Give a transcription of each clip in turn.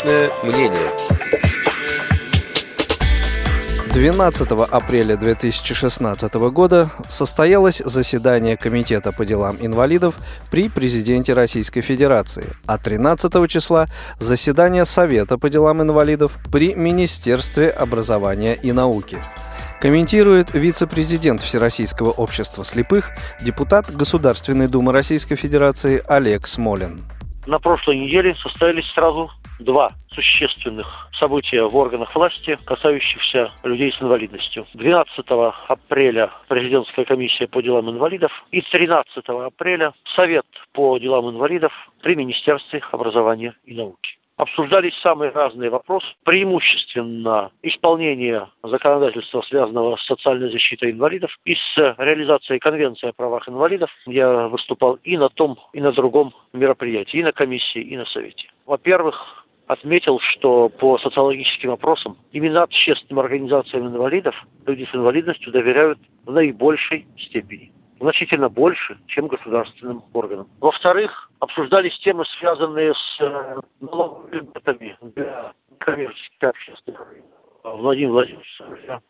Личное мнение. 12 апреля 2016 года состоялось заседание Комитета по делам инвалидов при президенте Российской Федерации, а 13 числа – заседание Совета по делам инвалидов при Министерстве образования и науки. Комментирует вице-президент Всероссийского общества слепых, депутат Государственной Думы Российской Федерации Олег Смолин. На прошлой неделе состоялись сразу два существенных события в органах власти, касающихся людей с инвалидностью. 12 апреля президентская комиссия по делам инвалидов и 13 апреля Совет по делам инвалидов при Министерстве образования и науки обсуждались самые разные вопросы, преимущественно исполнение законодательства, связанного с социальной защитой инвалидов и с реализацией Конвенции о правах инвалидов. Я выступал и на том, и на другом мероприятии, и на комиссии, и на совете. Во-первых, отметил, что по социологическим опросам именно общественным организациям инвалидов люди с инвалидностью доверяют в наибольшей степени значительно больше, чем государственным органам. Во-вторых, обсуждались темы, связанные с э, налоговыми для коммерческих общественных Владимир Владимирович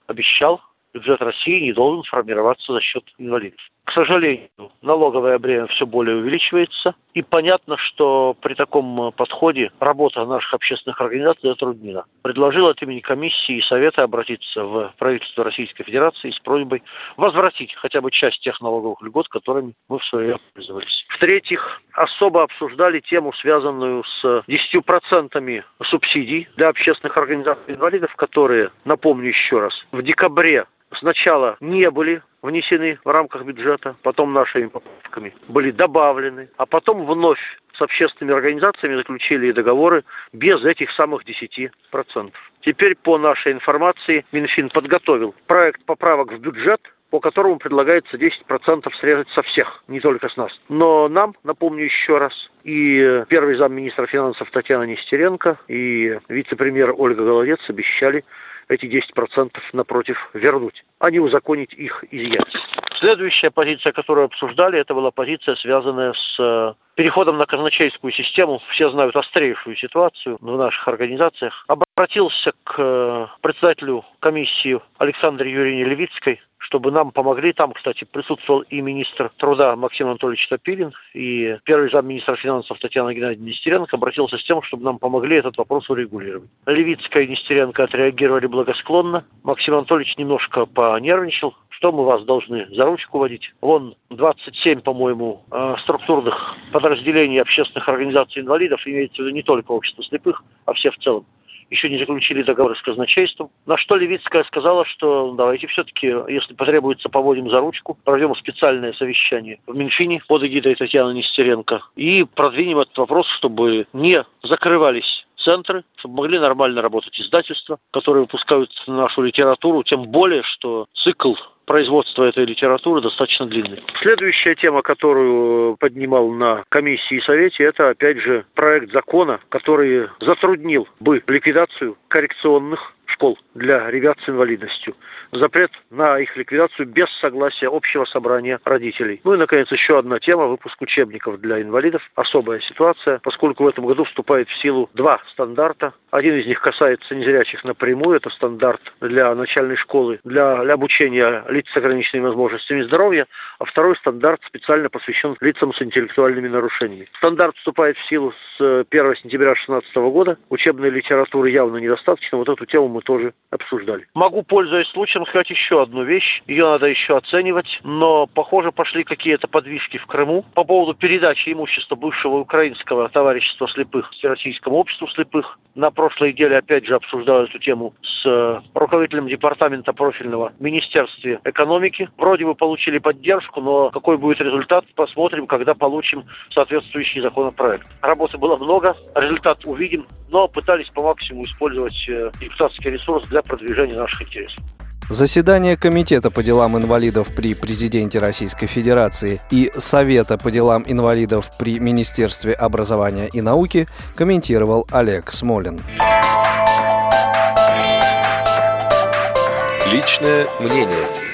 обещал, бюджет России не должен формироваться за счет инвалидов. К сожалению, налоговое бремя все более увеличивается, и понятно, что при таком подходе работа наших общественных организаций затруднена. Предложил от имени комиссии и совета обратиться в правительство Российской Федерации с просьбой возвратить хотя бы часть тех налоговых льгот, которыми мы в свое время пользовались. В-третьих, особо обсуждали тему, связанную с 10% субсидий для общественных организаций инвалидов, которые, напомню еще раз, в декабре сначала не были внесены в рамках бюджета, потом нашими поправками были добавлены, а потом вновь с общественными организациями заключили договоры без этих самых 10%. Теперь по нашей информации Минфин подготовил проект поправок в бюджет, по которому предлагается 10% срезать со всех, не только с нас. Но нам, напомню еще раз, и первый замминистра финансов Татьяна Нестеренко, и вице-премьер Ольга Голодец обещали эти 10% напротив вернуть, а не узаконить их изъять. Следующая позиция, которую обсуждали, это была позиция, связанная с э, переходом на казначейскую систему. Все знают острейшую ситуацию в наших организациях. Обратился к э, председателю комиссии Александре Юрьевне Левицкой чтобы нам помогли. Там, кстати, присутствовал и министр труда Максим Анатольевич Топилин, и первый замминистра финансов Татьяна Геннадьевна Нестеренко обратился с тем, чтобы нам помогли этот вопрос урегулировать. Левицкая и Нестеренко отреагировали благосклонно. Максим Анатольевич немножко понервничал, что мы вас должны за ручку водить. Вон 27, по-моему, э, структурных подразделений общественных организаций инвалидов, имеется в виду не только общество слепых, а все в целом еще не заключили договор с казначейством. На что Левицкая сказала, что давайте все-таки, если потребуется, поводим за ручку, проведем специальное совещание в Минфине под эгидой Татьяны Нестеренко и продвинем этот вопрос, чтобы не закрывались центры, чтобы могли нормально работать издательства, которые выпускают нашу литературу, тем более, что цикл производства этой литературы достаточно длинный. Следующая тема, которую поднимал на комиссии и совете, это опять же проект закона, который затруднил бы ликвидацию коррекционных школ для ребят с инвалидностью. Запрет на их ликвидацию без согласия общего собрания родителей. Ну и, наконец, еще одна тема – выпуск учебников для инвалидов. Особая ситуация, поскольку в этом году вступает в силу два стандарта. Один из них касается незрячих напрямую. Это стандарт для начальной школы, для, для обучения лиц с ограниченными возможностями здоровья. А второй стандарт специально посвящен лицам с интеллектуальными нарушениями. Стандарт вступает в силу с 1 сентября 2016 года. Учебной литературы явно недостаточно. Вот эту тему мы тоже обсуждали. Могу, пользуясь случаем, сказать еще одну вещь. Ее надо еще оценивать, но, похоже, пошли какие-то подвижки в Крыму по поводу передачи имущества бывшего украинского товарищества слепых Российскому обществу слепых. На прошлой неделе, опять же, обсуждал эту тему с э, руководителем департамента профильного в Министерстве экономики. Вроде бы получили поддержку, но какой будет результат, посмотрим, когда получим соответствующий законопроект. Работы было много, результат увидим, но пытались по максимуму использовать э, депутатский ресурс для продвижения наших интересов. Заседание Комитета по делам инвалидов при Президенте Российской Федерации и Совета по делам инвалидов при Министерстве образования и науки комментировал Олег Смолин. Личное мнение.